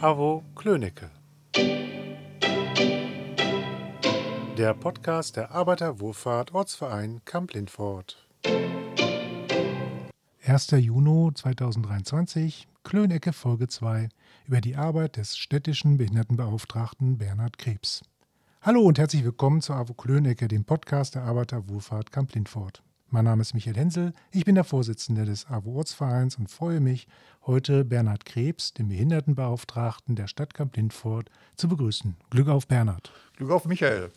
Avo Klönecke. Der Podcast der Arbeiterwohlfahrt Ortsverein Kamp-Lindfort. 1. Juni 2023, Klönecke Folge 2 über die Arbeit des städtischen Behindertenbeauftragten Bernhard Krebs. Hallo und herzlich willkommen zu AWO Klönecke, dem Podcast der Arbeiterwohlfahrt Kamp-Lindfort. Mein Name ist Michael Hensel, ich bin der Vorsitzende des AWO Ortsvereins und freue mich, heute Bernhard Krebs, den Behindertenbeauftragten der Stadt Kamp-Lindfort, zu begrüßen. Glück auf, Bernhard. Glück auf, Michael.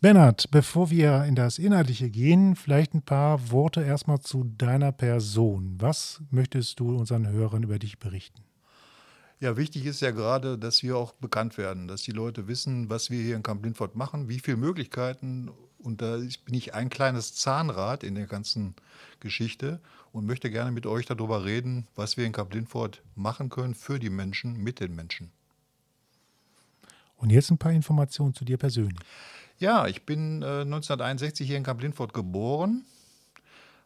Bernhard, bevor wir in das Inhaltliche gehen, vielleicht ein paar Worte erstmal zu deiner Person. Was möchtest du unseren Hörern über dich berichten? Ja, wichtig ist ja gerade, dass wir auch bekannt werden, dass die Leute wissen, was wir hier in Camp Lindfort machen, wie viele Möglichkeiten. Und da bin ich ein kleines Zahnrad in der ganzen Geschichte und möchte gerne mit euch darüber reden, was wir in Camp Lindfort machen können für die Menschen, mit den Menschen. Und jetzt ein paar Informationen zu dir persönlich. Ja, ich bin äh, 1961 hier in Camp Lindfort geboren,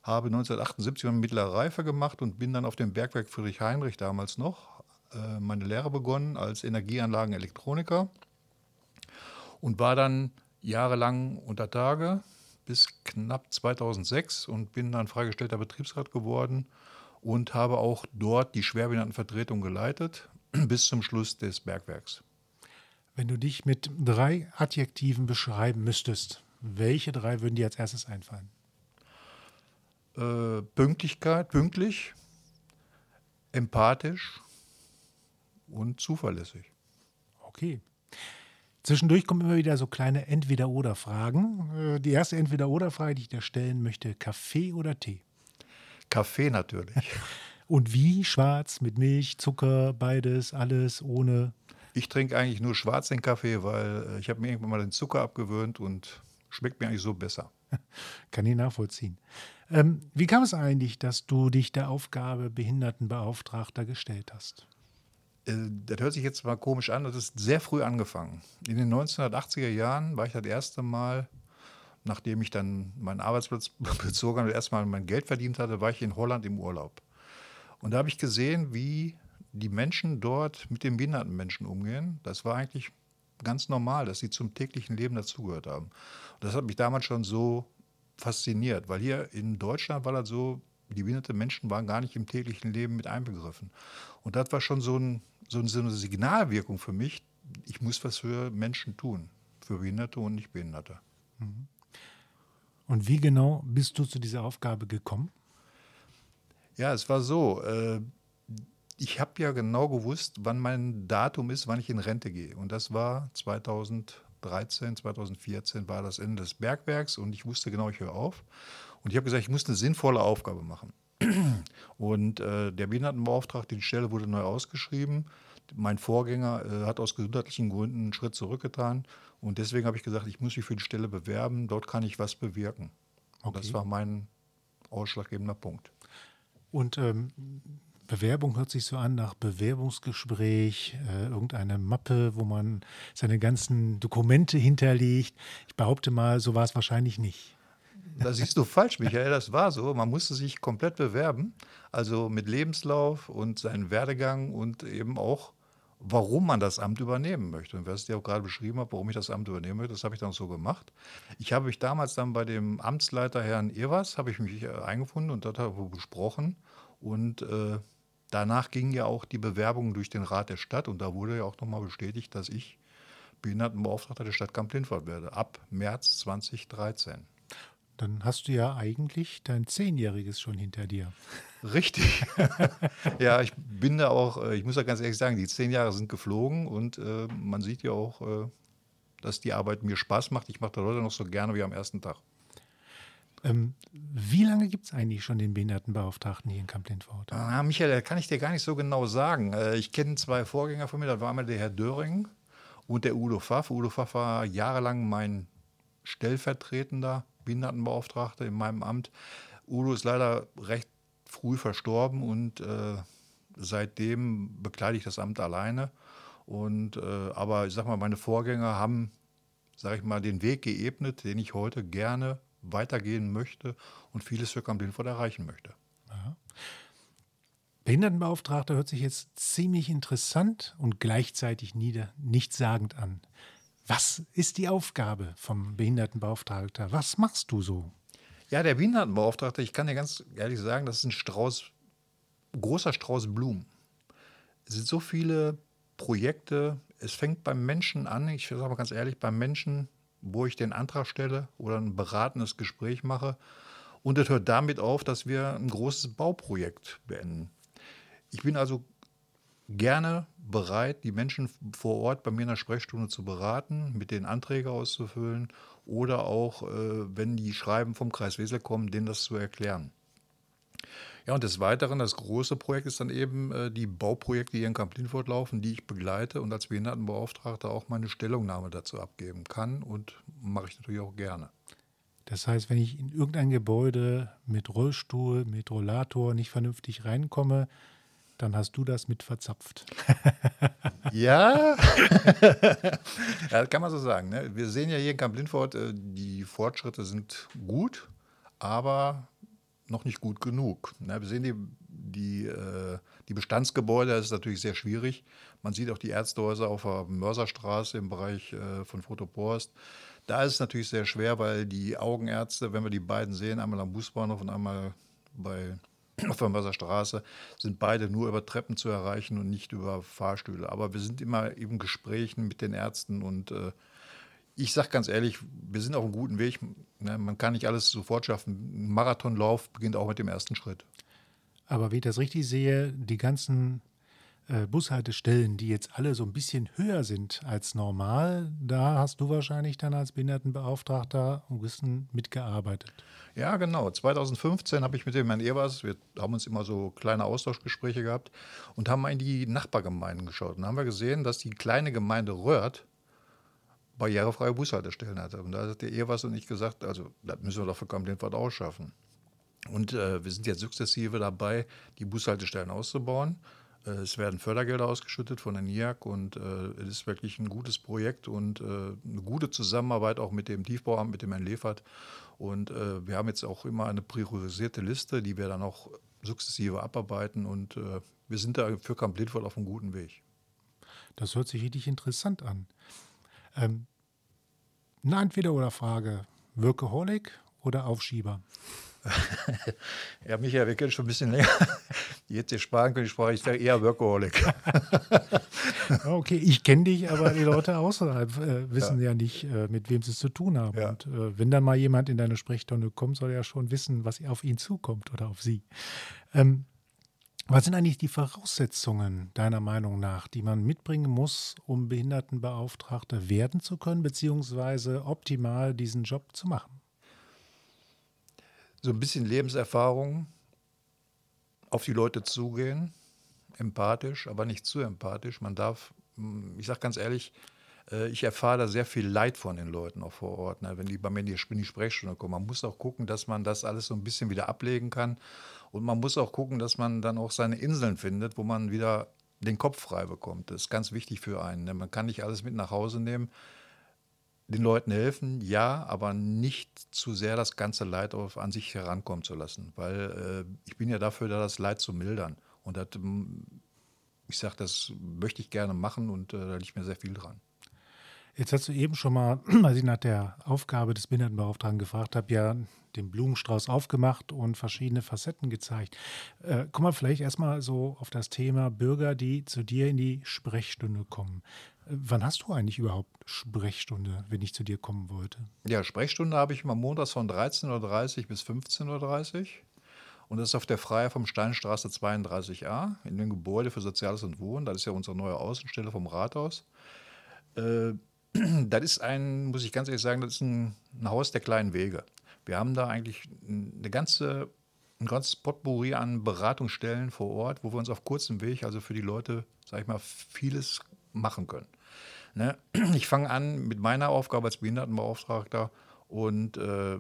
habe 1978 eine mittlere Reife gemacht und bin dann auf dem Bergwerk Friedrich Heinrich damals noch äh, meine Lehre begonnen als Energieanlagenelektroniker und war dann jahrelang unter Tage bis knapp 2006 und bin dann freigestellter Betriebsrat geworden und habe auch dort die Schwerbehindertenvertretung geleitet bis zum Schluss des Bergwerks. Wenn du dich mit drei Adjektiven beschreiben müsstest, welche drei würden dir als erstes einfallen? Äh, Pünktlichkeit, pünktlich, empathisch und zuverlässig. Okay. Zwischendurch kommen immer wieder so kleine Entweder-Oder-Fragen. Äh, die erste Entweder-Oder-Frage, die ich dir stellen möchte: Kaffee oder Tee? Kaffee natürlich. Und wie? Schwarz, mit Milch, Zucker, beides, alles, ohne? Ich trinke eigentlich nur schwarzen Kaffee, weil äh, ich habe mir irgendwann mal den Zucker abgewöhnt und schmeckt mir eigentlich so besser. Kann ich nachvollziehen. Ähm, wie kam es eigentlich, dass du dich der Aufgabe Behindertenbeauftragter gestellt hast? Äh, das hört sich jetzt mal komisch an, das ist sehr früh angefangen. In den 1980er Jahren war ich das erste Mal, nachdem ich dann meinen Arbeitsplatz bezogen habe, erstmal mein Geld verdient hatte, war ich in Holland im Urlaub. Und da habe ich gesehen, wie die Menschen dort mit den behinderten Menschen umgehen. Das war eigentlich ganz normal, dass sie zum täglichen Leben dazugehört haben. Und das hat mich damals schon so fasziniert, weil hier in Deutschland war das so, die behinderte Menschen waren gar nicht im täglichen Leben mit einbegriffen. Und das war schon so ein so, so eine Signalwirkung für mich, ich muss was für Menschen tun, für Behinderte und Nichtbehinderte. Mhm. Und wie genau bist du zu dieser Aufgabe gekommen? Ja, es war so. Äh, ich habe ja genau gewusst, wann mein Datum ist, wann ich in Rente gehe. Und das war 2013, 2014 war das Ende des Bergwerks und ich wusste genau, ich höre auf. Und ich habe gesagt, ich muss eine sinnvolle Aufgabe machen. Und äh, der Behindertenbeauftragte, die Stelle wurde neu ausgeschrieben. Mein Vorgänger äh, hat aus gesundheitlichen Gründen einen Schritt zurückgetan. Und deswegen habe ich gesagt, ich muss mich für die Stelle bewerben. Dort kann ich was bewirken. Okay. Das war mein ausschlaggebender Punkt. Und ähm, Bewerbung hört sich so an nach Bewerbungsgespräch, äh, irgendeine Mappe, wo man seine ganzen Dokumente hinterlegt. Ich behaupte mal, so war es wahrscheinlich nicht. Da siehst du falsch, Michael. Das war so. Man musste sich komplett bewerben. Also mit Lebenslauf und seinen Werdegang und eben auch, warum man das Amt übernehmen möchte. Und was ich dir auch gerade beschrieben habe, warum ich das Amt übernehmen möchte, das habe ich dann so gemacht. Ich habe mich damals dann bei dem Amtsleiter Herrn Evers, habe ich mich äh, eingefunden und dort habe ich gesprochen. Und äh, danach ging ja auch die Bewerbung durch den Rat der Stadt und da wurde ja auch nochmal bestätigt, dass ich Behindertenbeauftragter der Stadt Kamp-Lindfort werde, ab März 2013. Dann hast du ja eigentlich dein Zehnjähriges schon hinter dir. Richtig. ja, ich bin da auch, äh, ich muss ja ganz ehrlich sagen, die zehn Jahre sind geflogen und äh, man sieht ja auch, äh, dass die Arbeit mir Spaß macht. Ich mache das heute noch so gerne wie am ersten Tag. Ähm, wie lange gibt es eigentlich schon den Behindertenbeauftragten hier in Kamp-Lindfort? Ah, Michael, das kann ich dir gar nicht so genau sagen. Äh, ich kenne zwei Vorgänger von mir, das war einmal der Herr Döring und der Udo Pfaff. Udo Pfaff war jahrelang mein stellvertretender Behindertenbeauftragter in meinem Amt. Udo ist leider recht früh verstorben und äh, seitdem bekleide ich das Amt alleine. Und, äh, aber ich sag mal, meine Vorgänger haben, sage ich mal, den Weg geebnet, den ich heute gerne weitergehen möchte und vieles für Kamp erreichen möchte. Aha. Behindertenbeauftragter hört sich jetzt ziemlich interessant und gleichzeitig nieder, nichtssagend an. Was ist die Aufgabe vom Behindertenbeauftragter? Was machst du so? Ja, der Behindertenbeauftragte, ich kann dir ganz ehrlich sagen, das ist ein Strauß, großer Strauß Blumen. Es sind so viele Projekte. Es fängt beim Menschen an, ich sage mal ganz ehrlich, beim Menschen, wo ich den Antrag stelle oder ein beratendes Gespräch mache. Und es hört damit auf, dass wir ein großes Bauprojekt beenden. Ich bin also gerne bereit, die Menschen vor Ort bei mir in der Sprechstunde zu beraten, mit den Anträge auszufüllen oder auch, äh, wenn die Schreiben vom Kreis Wesel kommen, denen das zu erklären. Ja, und des Weiteren, das große Projekt ist dann eben äh, die Bauprojekte, die hier in Kamp-Lindfort laufen, die ich begleite und als Behindertenbeauftragter auch meine Stellungnahme dazu abgeben kann und mache ich natürlich auch gerne. Das heißt, wenn ich in irgendein Gebäude mit Rollstuhl, mit Rollator nicht vernünftig reinkomme, dann hast du das mit verzapft. ja, ja kann man so sagen. Ne? Wir sehen ja hier in Kamp Lindfort, äh, die Fortschritte sind gut, aber noch nicht gut genug. Ne? Wir sehen die, die, äh, die Bestandsgebäude, das ist natürlich sehr schwierig. Man sieht auch die Ärztehäuser auf der Mörserstraße im Bereich äh, von Fotoporst. Da ist es natürlich sehr schwer, weil die Augenärzte, wenn wir die beiden sehen, einmal am Busbahnhof und einmal bei auf der Mörserstraße, sind beide nur über Treppen zu erreichen und nicht über Fahrstühle. Aber wir sind immer eben Gesprächen mit den Ärzten und äh, ich sage ganz ehrlich, wir sind auf einem guten Weg. Ne? Man kann nicht alles sofort schaffen. Ein Marathonlauf beginnt auch mit dem ersten Schritt. Aber wie ich das richtig sehe, die ganzen äh, Bushaltestellen, die jetzt alle so ein bisschen höher sind als normal, da hast du wahrscheinlich dann als Behindertenbeauftragter ein bisschen mitgearbeitet. Ja, genau. 2015 habe ich mit dem Herrn Evers, wir haben uns immer so kleine Austauschgespräche gehabt und haben mal in die Nachbargemeinden geschaut. Und dann haben wir gesehen, dass die kleine Gemeinde Röhrt barrierefreie Bushaltestellen hatte. Und da hat der Evers und ich gesagt, also das müssen wir doch für Kamp-Lindfort ausschaffen. Und äh, wir sind jetzt sukzessive dabei, die Bushaltestellen auszubauen. Es werden Fördergelder ausgeschüttet von der NIAC und äh, es ist wirklich ein gutes Projekt und äh, eine gute Zusammenarbeit auch mit dem Tiefbauamt, mit dem Herrn Lefert. Und äh, wir haben jetzt auch immer eine priorisierte Liste, die wir dann auch sukzessive abarbeiten und äh, wir sind da für Camp Lindford auf einem guten Weg. Das hört sich richtig interessant an. Ähm, eine Entweder-oder-Frage: Workaholic oder Aufschieber? ja, Michael, wir kennen schon ein bisschen länger. Jetzt hier sparen können, ich sprach, ich eher Workaholic. okay, ich kenne dich, aber die Leute außerhalb äh, wissen ja. ja nicht, äh, mit wem sie es zu tun haben. Ja. Und äh, wenn dann mal jemand in deine Sprechstunde kommt, soll er ja schon wissen, was auf ihn zukommt oder auf sie. Ähm, was sind eigentlich die Voraussetzungen deiner Meinung nach, die man mitbringen muss, um Behindertenbeauftragter werden zu können, beziehungsweise optimal diesen Job zu machen? So ein bisschen Lebenserfahrung, auf die Leute zugehen, empathisch, aber nicht zu empathisch. Man darf, hm, ich sage ganz ehrlich, äh, ich erfahre da sehr viel Leid von den Leuten auch vor Ort, ne? wenn die bei mir in die Sprechstunde kommen. Man muss auch gucken, dass man das alles so ein bisschen wieder ablegen kann. Und man muss auch gucken, dass man dann auch seine Inseln findet, wo man wieder den Kopf frei bekommt. Das ist ganz wichtig für einen. Ne? Man kann nicht alles mit nach Hause nehmen. Den Leuten helfen, ja, aber nicht zu sehr das ganze Leid auf, an sich herankommen zu lassen. Weil äh, ich bin ja dafür da, das Leid zu mildern. Und das, ich sage, das möchte ich gerne machen und äh, da liegt mir sehr viel dran. Jetzt hast du eben schon mal, als ich nach der Aufgabe des Behindertenbeauftragten gefragt habe, ja den Blumenstrauß aufgemacht und verschiedene Facetten gezeigt. Äh, kommen wir vielleicht erstmal so auf das Thema Bürger, die zu dir in die Sprechstunde kommen. Wann hast du eigentlich überhaupt Sprechstunde, wenn ich zu dir kommen wollte? Ja, Sprechstunde habe ich immer montags von 13.30 Uhr bis 15.30 Uhr. Und das ist auf der Freie vom Steinstraße 32a in dem Gebäude für Soziales und Wohnen. Das ist ja unsere neue Außenstelle vom Rathaus. Äh, das ist ein, muss ich ganz ehrlich sagen, das ist ein, ein Haus der kleinen Wege. Wir haben da eigentlich eine ganze, ein ganzes Potpourri an Beratungsstellen vor Ort, wo wir uns auf kurzem Weg, also für die Leute, sag ich mal, vieles machen können. Ne? Ich fange an mit meiner Aufgabe als Behindertenbeauftragter und äh,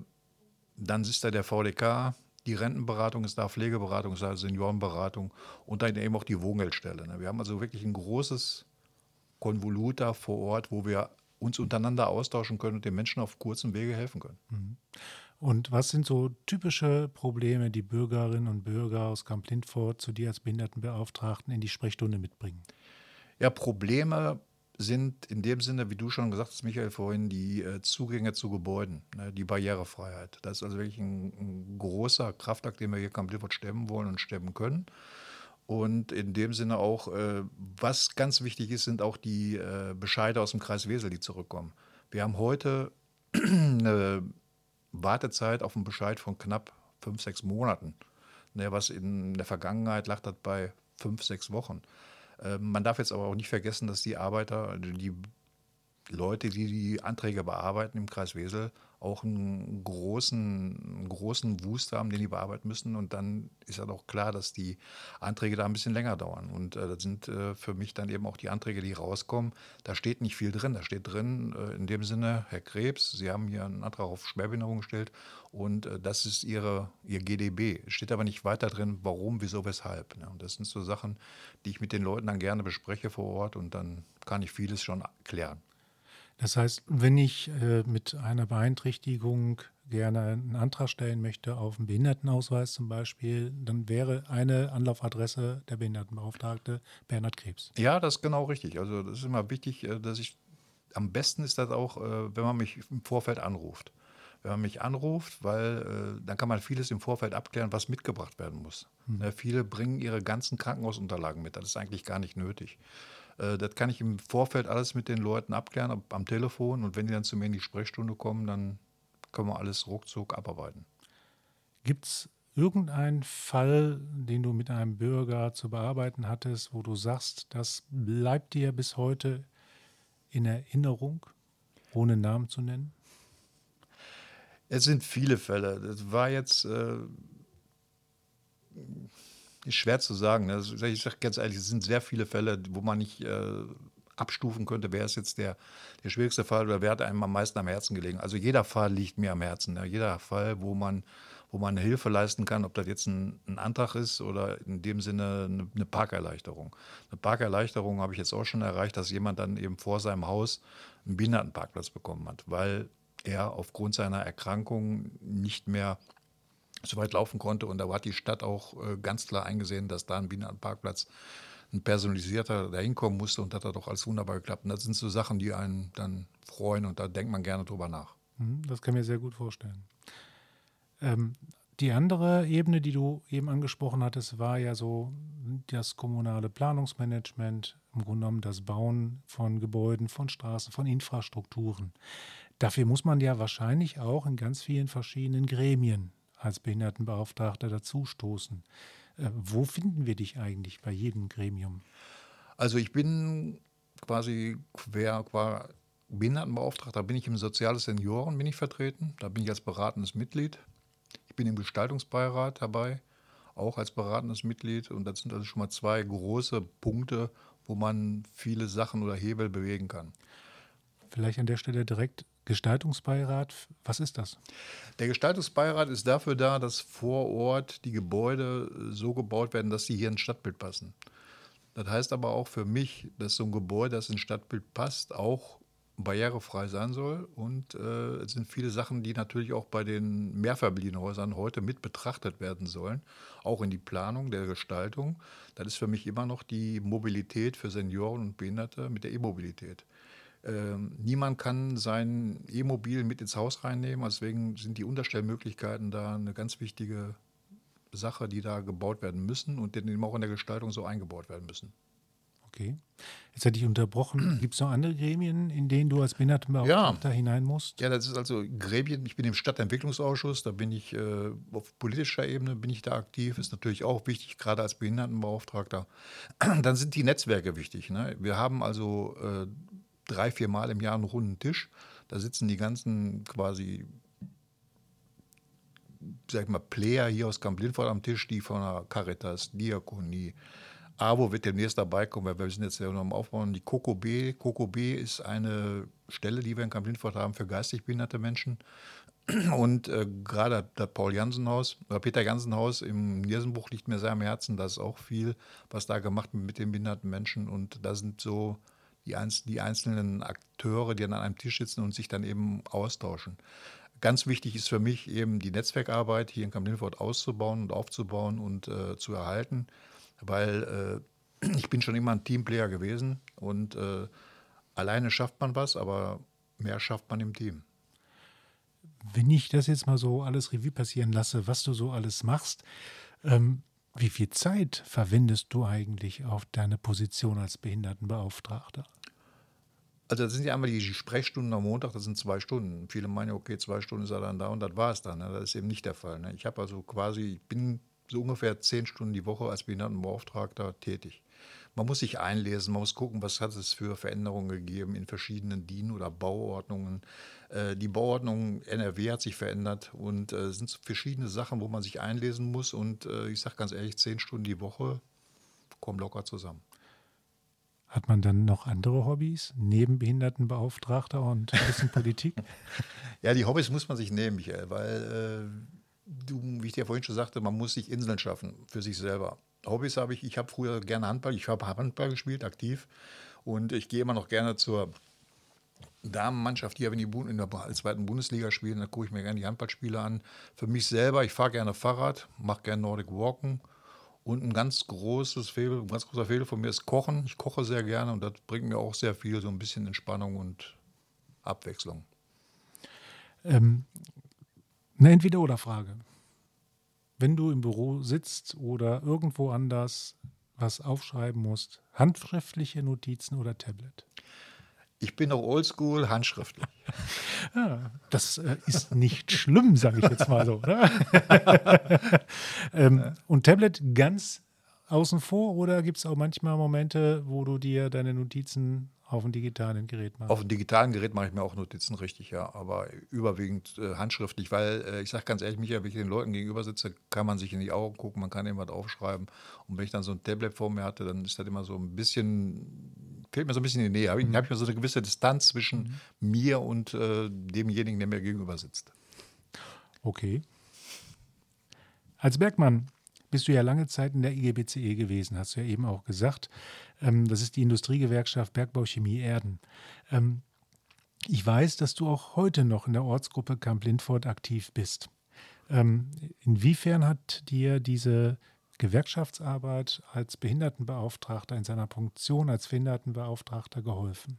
dann ist da der VDK, die Rentenberatung ist da, Pflegeberatung ist da, Seniorenberatung und dann eben auch die Wohngeldstelle. Ne? Wir haben also wirklich ein großes Konvolut da vor Ort, wo wir uns untereinander austauschen können und den Menschen auf kurzem Wege helfen können. Mhm. Und was sind so typische Probleme, die Bürgerinnen und Bürger aus Kamp-Lindfort zu dir als Behindertenbeauftragten in die Sprechstunde mitbringen? Ja, Probleme sind in dem Sinne, wie du schon gesagt hast, Michael, vorhin, die äh, Zugänge zu Gebäuden, ne, die Barrierefreiheit. Das ist also wirklich ein, ein großer Kraftakt, den wir hier Camp Lifford stemmen wollen und stemmen können. Und in dem Sinne auch, äh, was ganz wichtig ist, sind auch die äh, Bescheide aus dem Kreis Wesel, die zurückkommen. Wir haben heute eine Wartezeit auf einen Bescheid von knapp fünf, sechs Monaten. Ne, was in der Vergangenheit lag das bei fünf, sechs Wochen. Ähm, man darf jetzt aber auch nicht vergessen, dass die Arbeiter, die Leute, die die Anträge bearbeiten im Kreis Wesel, auch einen großen, einen großen Wust haben, den die bearbeiten müssen. Und dann ist halt auch klar, dass die Anträge da ein bisschen länger dauern. Und äh, das sind äh, für mich dann eben auch die Anträge, die rauskommen. Da steht nicht viel drin. Da steht drin, äh, in dem Sinne, Herr Krebs, Sie haben hier einen Antrag auf Schwerbehinderung gestellt und äh, das ist Ihre, Ihr GDB. Es steht aber nicht weiter drin, warum, wieso, weshalb. Ne? Und das sind so Sachen, die ich mit den Leuten dann gerne bespreche vor Ort und dann kann ich vieles schon klären. Das heißt, wenn ich äh, mit einer Beeinträchtigung gerne einen Antrag stellen möchte auf einen Behindertenausweis zum Beispiel, dann wäre eine Anlaufadresse der Behindertenbeauftragte Bernhard Krebs. Ja, das ist genau richtig. Also das ist immer wichtig, äh, dass ich, am besten ist das auch, äh, wenn man mich im Vorfeld anruft. Wenn man mich anruft, weil dann kann man vieles im Vorfeld abklären, was mitgebracht werden muss. Hm. Ne, viele bringen ihre ganzen Krankenhausunterlagen mit. Das ist eigentlich gar nicht nötig. Äh, das kann ich im Vorfeld alles mit den Leuten abklären, am Telefon. Und wenn die dann zu mir in die Sprechstunde kommen, dann können wir alles ruckzuck abarbeiten. Gibt es irgendeinen Fall, den du mit einem Bürger zu bearbeiten hattest, wo du sagst, das bleibt dir bis heute in Erinnerung, ohne Namen zu nennen? Es sind viele Fälle. Das war jetzt äh, ist schwer zu sagen. Ne? Ich sage ganz ehrlich, es sind sehr viele Fälle, wo man nicht äh, abstufen könnte, wer ist jetzt der, der schwierigste Fall oder wer hat einem am meisten am Herzen gelegen. Also jeder Fall liegt mir am Herzen. Ne? Jeder Fall, wo man, wo man Hilfe leisten kann, ob das jetzt ein, ein Antrag ist oder in dem Sinne eine, eine Parkerleichterung. Eine Parkerleichterung habe ich jetzt auch schon erreicht, dass jemand dann eben vor seinem Haus einen Behindertenparkplatz bekommen hat, weil er aufgrund seiner Erkrankung nicht mehr so weit laufen konnte. Und da hat die Stadt auch äh, ganz klar eingesehen, dass da ein Bienenparkplatz ein personalisierter da hinkommen musste und das hat doch alles wunderbar geklappt. Und das sind so Sachen, die einen dann freuen und da denkt man gerne drüber nach. Mhm, das kann mir sehr gut vorstellen. Ähm, die andere Ebene, die du eben angesprochen hattest, war ja so das kommunale Planungsmanagement, im Grunde genommen das Bauen von Gebäuden, von Straßen, von Infrastrukturen. Dafür muss man ja wahrscheinlich auch in ganz vielen verschiedenen Gremien als Behindertenbeauftragter dazustoßen. Äh, wo finden wir dich eigentlich bei jedem Gremium? Also ich bin quasi quer, qua Behindertenbeauftragter, bin ich im Soziales Senioren bin ich vertreten, da bin ich als beratendes Mitglied. Ich bin im Gestaltungsbeirat dabei, auch als beratendes Mitglied und das sind also schon mal zwei große Punkte, wo man viele Sachen oder Hebel bewegen kann. Vielleicht an der Stelle direkt Gestaltungsbeirat, was ist das? Der Gestaltungsbeirat ist dafür da, dass vor Ort die Gebäude so gebaut werden, dass sie hier ins Stadtbild passen. Das heißt aber auch für mich, dass so ein Gebäude, das ins Stadtbild passt, auch barrierefrei sein soll. Und äh, es sind viele Sachen, die natürlich auch bei den Mehrfamilienhäusern heute mit betrachtet werden sollen, auch in die Planung der Gestaltung. Das ist für mich immer noch die Mobilität für Senioren und Behinderte mit der E-Mobilität. Ähm, niemand kann sein E-Mobil mit ins Haus reinnehmen. Deswegen sind die Unterstellmöglichkeiten da eine ganz wichtige Sache, die da gebaut werden müssen und die auch in der Gestaltung so eingebaut werden müssen. Okay. Jetzt hätte ich unterbrochen. Gibt es noch andere Gremien, in denen du als Behindertenbeauftragter ja. hinein musst? Ja, das ist also Gremien. Ich bin im Stadtentwicklungsausschuss, da bin ich äh, auf politischer Ebene bin ich da aktiv. Ist natürlich auch wichtig, gerade als Behindertenbeauftragter. Dann sind die Netzwerke wichtig. Ne? Wir haben also äh, drei, vier Mal im Jahr einen runden Tisch. Da sitzen die ganzen quasi, sag ich mal, Player hier aus Camp Lindford am Tisch, die von der Caritas, Diakonie, AWO wird demnächst dabei kommen, weil wir sind jetzt ja noch am Aufbauen. Die Coco B. Coco B ist eine Stelle, die wir in Camp Lindford haben für geistig behinderte Menschen. Und äh, gerade das Paul Jansen Haus, oder Peter Jansen Haus im Niersenbuch liegt mir sehr am Herzen. Da ist auch viel, was da gemacht wird mit den behinderten Menschen. Und da sind so die, einz die einzelnen Akteure, die an einem Tisch sitzen und sich dann eben austauschen. ganz wichtig ist für mich eben die Netzwerkarbeit hier in Kamp-Lindfort auszubauen und aufzubauen und äh, zu erhalten, weil äh, ich bin schon immer ein Teamplayer gewesen und äh, alleine schafft man was, aber mehr schafft man im Team. Wenn ich das jetzt mal so alles Revue passieren lasse, was du so alles machst, ähm, wie viel Zeit verwendest du eigentlich auf deine Position als Behindertenbeauftragter? Also das sind ja einmal die Sprechstunden am Montag, das sind zwei Stunden. Viele meinen, okay, zwei Stunden ist er dann da und das war es dann. Ne? Das ist eben nicht der Fall. Ne? Ich habe also quasi, ich bin so ungefähr zehn Stunden die Woche als Behindertenbeauftragter tätig. Man muss sich einlesen, man muss gucken, was hat es für Veränderungen gegeben in verschiedenen DIN- oder Bauordnungen. Äh, die Bauordnung NRW hat sich verändert und es äh, sind verschiedene Sachen, wo man sich einlesen muss. Und äh, ich sage ganz ehrlich, zehn Stunden die Woche kommen locker zusammen. Hat man dann noch andere Hobbys neben Behindertenbeauftragter und ein bisschen Politik? Ja, die Hobbys muss man sich nehmen, Michael, weil äh, du, wie ich dir vorhin schon sagte, man muss sich Inseln schaffen für sich selber. Hobbys habe ich, ich habe früher gerne Handball, ich habe Handball gespielt, aktiv. Und ich gehe immer noch gerne zur Damenmannschaft, die aber in, die in der zweiten Bundesliga spielen, da gucke ich mir gerne die Handballspiele an. Für mich selber, ich fahre gerne Fahrrad, mache gerne Nordic Walken und ein ganz großes Fehler, ein ganz großer Fehler von mir ist Kochen. Ich koche sehr gerne und das bringt mir auch sehr viel, so ein bisschen Entspannung und Abwechslung. Ähm, eine Entweder-Oder-Frage. Wenn du im Büro sitzt oder irgendwo anders was aufschreiben musst, handschriftliche Notizen oder Tablet? Ich bin noch oldschool, handschriftlich. Ja, das äh, ist nicht schlimm, sage ich jetzt mal so. ähm, und Tablet ganz außen vor oder gibt es auch manchmal Momente, wo du dir deine Notizen auf dem digitalen Gerät machst? Auf dem digitalen Gerät mache ich mir auch Notizen, richtig, ja. Aber überwiegend äh, handschriftlich, weil äh, ich sage ganz ehrlich, Michael, wenn ich den Leuten gegenüber sitze, kann man sich in die Augen gucken, man kann irgendwas aufschreiben. Und wenn ich dann so ein Tablet vor mir hatte, dann ist das immer so ein bisschen fehlt mir so ein bisschen die Nähe. Habe ich, mhm. hab ich mir so eine gewisse Distanz zwischen mhm. mir und äh, demjenigen, der mir gegenüber sitzt. Okay. Als Bergmann bist du ja lange Zeit in der IGBCE gewesen, hast du ja eben auch gesagt. Ähm, das ist die Industriegewerkschaft Bergbau Chemie Erden. Ähm, ich weiß, dass du auch heute noch in der Ortsgruppe Camp Lindfort aktiv bist. Ähm, inwiefern hat dir diese Gewerkschaftsarbeit als Behindertenbeauftragter in seiner Funktion als Behindertenbeauftragter geholfen?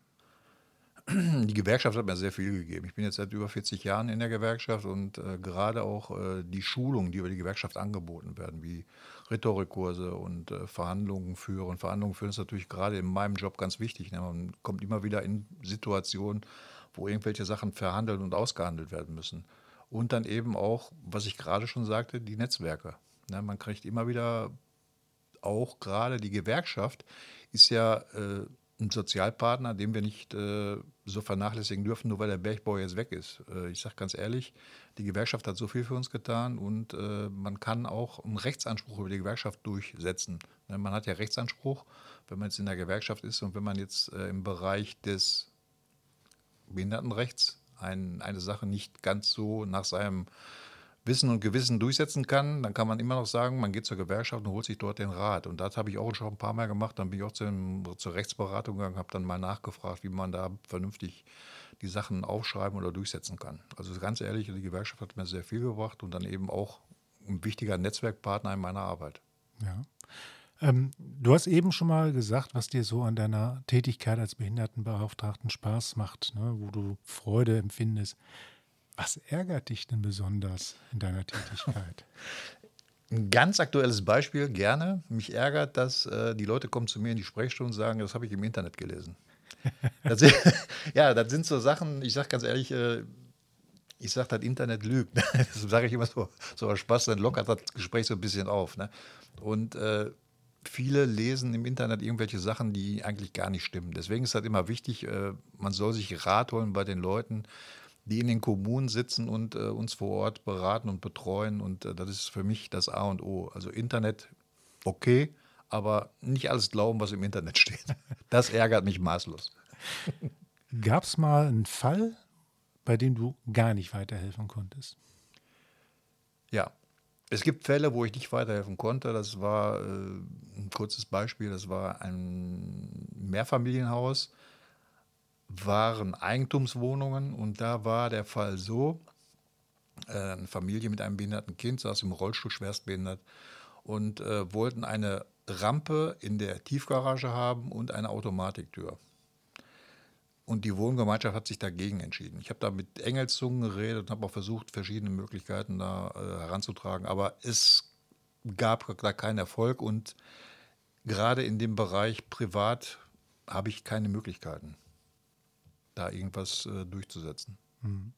Die Gewerkschaft hat mir sehr viel gegeben. Ich bin jetzt seit über 40 Jahren in der Gewerkschaft und äh, gerade auch äh, die Schulungen, die über die Gewerkschaft angeboten werden, wie Rhetorikkurse und äh, Verhandlungen führen. Verhandlungen führen ist natürlich gerade in meinem Job ganz wichtig. Ne? Man kommt immer wieder in Situationen, wo irgendwelche Sachen verhandelt und ausgehandelt werden müssen. Und dann eben auch, was ich gerade schon sagte, die Netzwerke. Ne, man kriegt immer wieder auch gerade die Gewerkschaft ist ja äh, ein Sozialpartner, den wir nicht äh, so vernachlässigen dürfen, nur weil der Bergbau jetzt weg ist. Äh, ich sage ganz ehrlich, die Gewerkschaft hat so viel für uns getan und äh, man kann auch einen Rechtsanspruch über die Gewerkschaft durchsetzen. Ne, man hat ja Rechtsanspruch, wenn man jetzt in der Gewerkschaft ist und wenn man jetzt äh, im Bereich des Behindertenrechts ein, eine Sache nicht ganz so nach seinem Wissen und Gewissen durchsetzen kann, dann kann man immer noch sagen, man geht zur Gewerkschaft und holt sich dort den Rat. Und das habe ich auch schon ein paar Mal gemacht. Dann bin ich auch zur, zur Rechtsberatung gegangen, habe dann mal nachgefragt, wie man da vernünftig die Sachen aufschreiben oder durchsetzen kann. Also ganz ehrlich, die Gewerkschaft hat mir sehr viel gebracht und dann eben auch ein wichtiger Netzwerkpartner in meiner Arbeit. Ja. Ähm, du hast eben schon mal gesagt, was dir so an deiner Tätigkeit als Behindertenbeauftragten Spaß macht, ne, wo du Freude empfindest. Was ärgert dich denn besonders in deiner Tätigkeit? Ein ganz aktuelles Beispiel, gerne. Mich ärgert, dass äh, die Leute kommen zu mir in die Sprechstunde und sagen, das habe ich im Internet gelesen. Das ja, das sind so Sachen, ich sage ganz ehrlich, äh, ich sage, das Internet lügt. Das sage ich immer so, so aus Spaß, dann lockert das Gespräch so ein bisschen auf. Ne? Und äh, viele lesen im Internet irgendwelche Sachen, die eigentlich gar nicht stimmen. Deswegen ist das immer wichtig, äh, man soll sich Rat holen bei den Leuten, die in den Kommunen sitzen und äh, uns vor Ort beraten und betreuen. Und äh, das ist für mich das A und O. Also Internet, okay, aber nicht alles glauben, was im Internet steht. Das ärgert mich maßlos. Gab es mal einen Fall, bei dem du gar nicht weiterhelfen konntest? Ja, es gibt Fälle, wo ich nicht weiterhelfen konnte. Das war äh, ein kurzes Beispiel. Das war ein Mehrfamilienhaus waren Eigentumswohnungen und da war der Fall so, äh, eine Familie mit einem behinderten Kind, saß im Rollstuhl schwerstbehindert und äh, wollten eine Rampe in der Tiefgarage haben und eine Automatiktür. Und die Wohngemeinschaft hat sich dagegen entschieden. Ich habe da mit Engelszungen geredet und habe auch versucht, verschiedene Möglichkeiten da äh, heranzutragen. Aber es gab da keinen Erfolg und gerade in dem Bereich privat habe ich keine Möglichkeiten, da irgendwas äh, durchzusetzen. Mhm.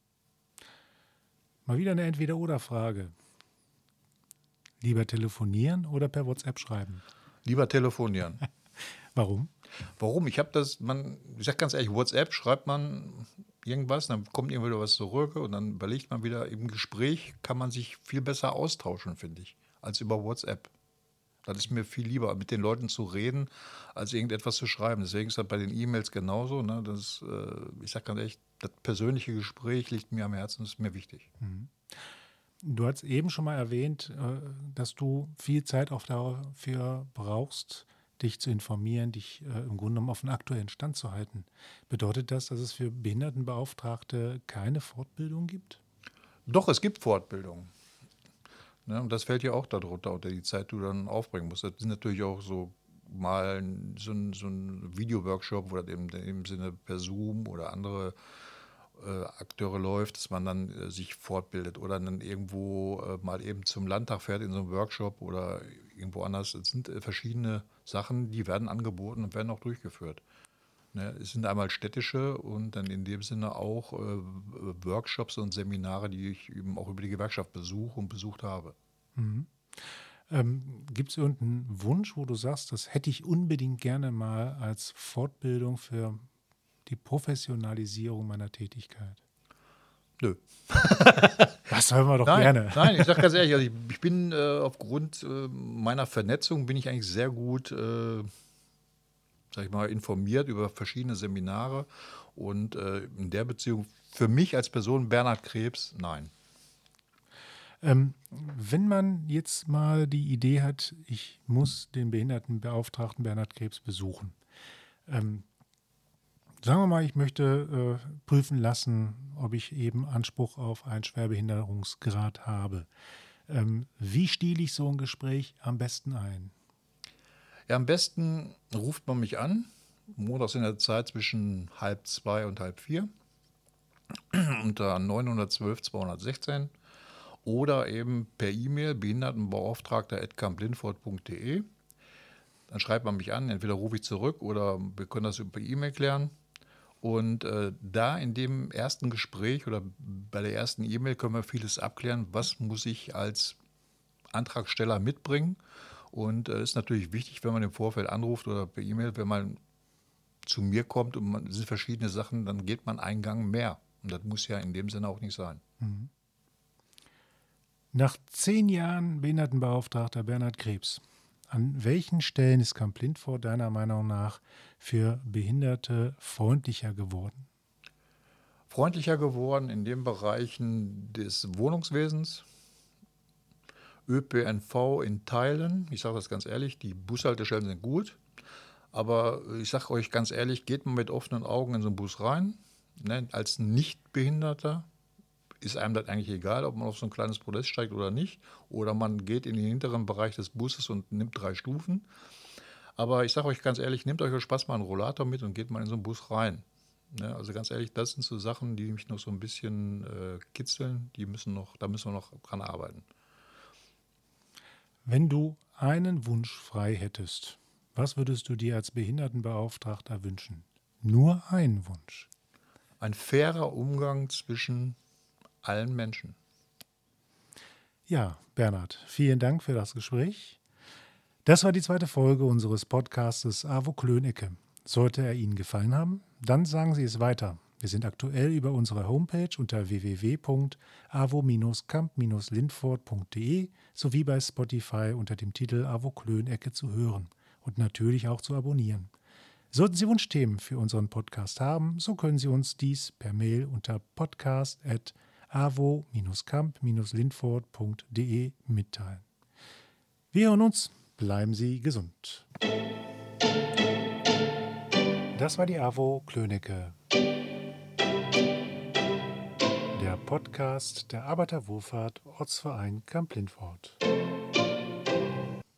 Mal wieder eine Entweder-Oder-Frage. Lieber telefonieren oder per WhatsApp schreiben? Lieber telefonieren. Warum? Warum? Ich habe das, man, ich sage ganz ehrlich, WhatsApp schreibt man irgendwas, dann kommt irgendwann was zurück und dann überlegt man wieder, im Gespräch kann man sich viel besser austauschen, finde ich, als über WhatsApp. Das ist mir viel lieber, mit den Leuten zu reden, als irgendetwas zu schreiben. Deswegen ist das bei den E-Mails genauso. Ne? Das, äh, ich sage ganz ehrlich, das persönliche Gespräch liegt mir am Herzen, das ist mir wichtig. Mhm. Du hast eben schon mal erwähnt, äh, dass du viel Zeit auch dafür brauchst, dich zu informieren, dich äh, im Grunde genommen auf den aktuellen Stand zu halten. Bedeutet das, dass es für Behindertenbeauftragte keine Fortbildung gibt? Doch, es gibt Fortbildung. Ne, und das fällt ja auch darunter, unter die Zeit, die du dann aufbringen musst. Das sind natürlich auch so mal so ein, so ein Video-Workshop, wo das eben im Sinne per Zoom oder andere äh, Akteure läuft, dass man dann äh, sich fortbildet oder dann irgendwo äh, mal eben zum Landtag fährt in so einem Workshop oder irgendwo anders. Es sind äh, verschiedene Sachen, die werden angeboten und werden auch durchgeführt. Ne, es sind einmal städtische und dann in dem Sinne auch äh, Workshops und Seminare, die ich eben auch über die Gewerkschaft besuche und besucht habe. Mhm. Ähm, Gibt es irgendeinen Wunsch, wo du sagst, das hätte ich unbedingt gerne mal als Fortbildung für die Professionalisierung meiner Tätigkeit? Nö. das hören wir doch nein, gerne. Nein, ich sage ganz ehrlich, also ich, ich bin äh, aufgrund äh, meiner Vernetzung bin ich eigentlich sehr gut, äh, sag ich mal, informiert über verschiedene Seminare und äh, in der Beziehung für mich als Person Bernhard Krebs, nein. Ähm, wenn man jetzt mal die Idee hat, ich muss den Behindertenbeauftragten Bernhard Krebs besuchen, ähm, Sagen wir mal, ich möchte äh, prüfen lassen, ob ich eben Anspruch auf einen Schwerbehinderungsgrad habe. Ähm, wie stiele ich so ein Gespräch am besten ein? Ja, am besten ruft man mich an, montags in der Zeit zwischen halb zwei und halb vier unter 912 216 oder eben per E-Mail behindertenbeauftragter.kamp-lindfort.de. Dann schreibt man mich an, entweder rufe ich zurück oder wir können das über E-Mail klären. Und äh, da in dem ersten Gespräch oder bei der ersten E-Mail können wir vieles abklären. Was muss ich als Antragsteller mitbringen? Und es äh, ist natürlich wichtig, wenn man im Vorfeld anruft oder per E-Mail, wenn man zu mir kommt und man sind verschiedene Sachen, dann geht man einen Gang mehr. Und das muss ja in dem Sinne auch nicht sein. Mhm. Nach zehn Jahren Behindertenbeauftragter Bernhard Krebs an welchen Stellen ist Camp Lindfort deiner Meinung nach für Behinderte freundlicher geworden? Freundlicher geworden in den Bereichen des Wohnungswesens, ÖPNV in Teilen. Ich sage das ganz ehrlich, die Bushaltestellen sind gut. Aber ich sage euch ganz ehrlich, geht man mit offenen Augen in so einen Bus rein, ne, als Nichtbehinderter, ist einem das eigentlich egal, ob man auf so ein kleines Podest steigt oder nicht. Oder man geht in den hinteren Bereich des Busses und nimmt drei Stufen. Aber ich sage euch ganz ehrlich, nehmt euch Spaß mal einen Rollator mit und geht mal in so einen Bus rein. Ne? Also ganz ehrlich, das sind so Sachen, die mich noch so ein bisschen äh, kitzeln. Die müssen noch, da müssen wir noch dran arbeiten. Wenn du einen Wunsch frei hättest, was würdest du dir als Behindertenbeauftragter wünschen? Nur einen Wunsch. Ein fairer Umgang zwischen allen Menschen. Ja, Bernhard, vielen Dank für das Gespräch. Das war die zweite Folge unseres Podcastes AWO Klönecke. Sollte er Ihnen gefallen haben, dann sagen Sie es weiter. Wir sind aktuell über unsere Homepage unter www.avo-camp-lindfort.de sowie bei Spotify unter dem Titel AWO Klönecke zu hören und natürlich auch zu abonnieren. Sollten Sie Wunschthemen für unseren Podcast haben, so können Sie uns dies per Mail unter podcast@ avo-camp-lindfort.de mitteilen. Wir hören uns. Bleiben Sie gesund. Das war die AWO Klönecke. Der Podcast der Arbeiterwohlfahrt Ortsverein Kamp-Lindfort.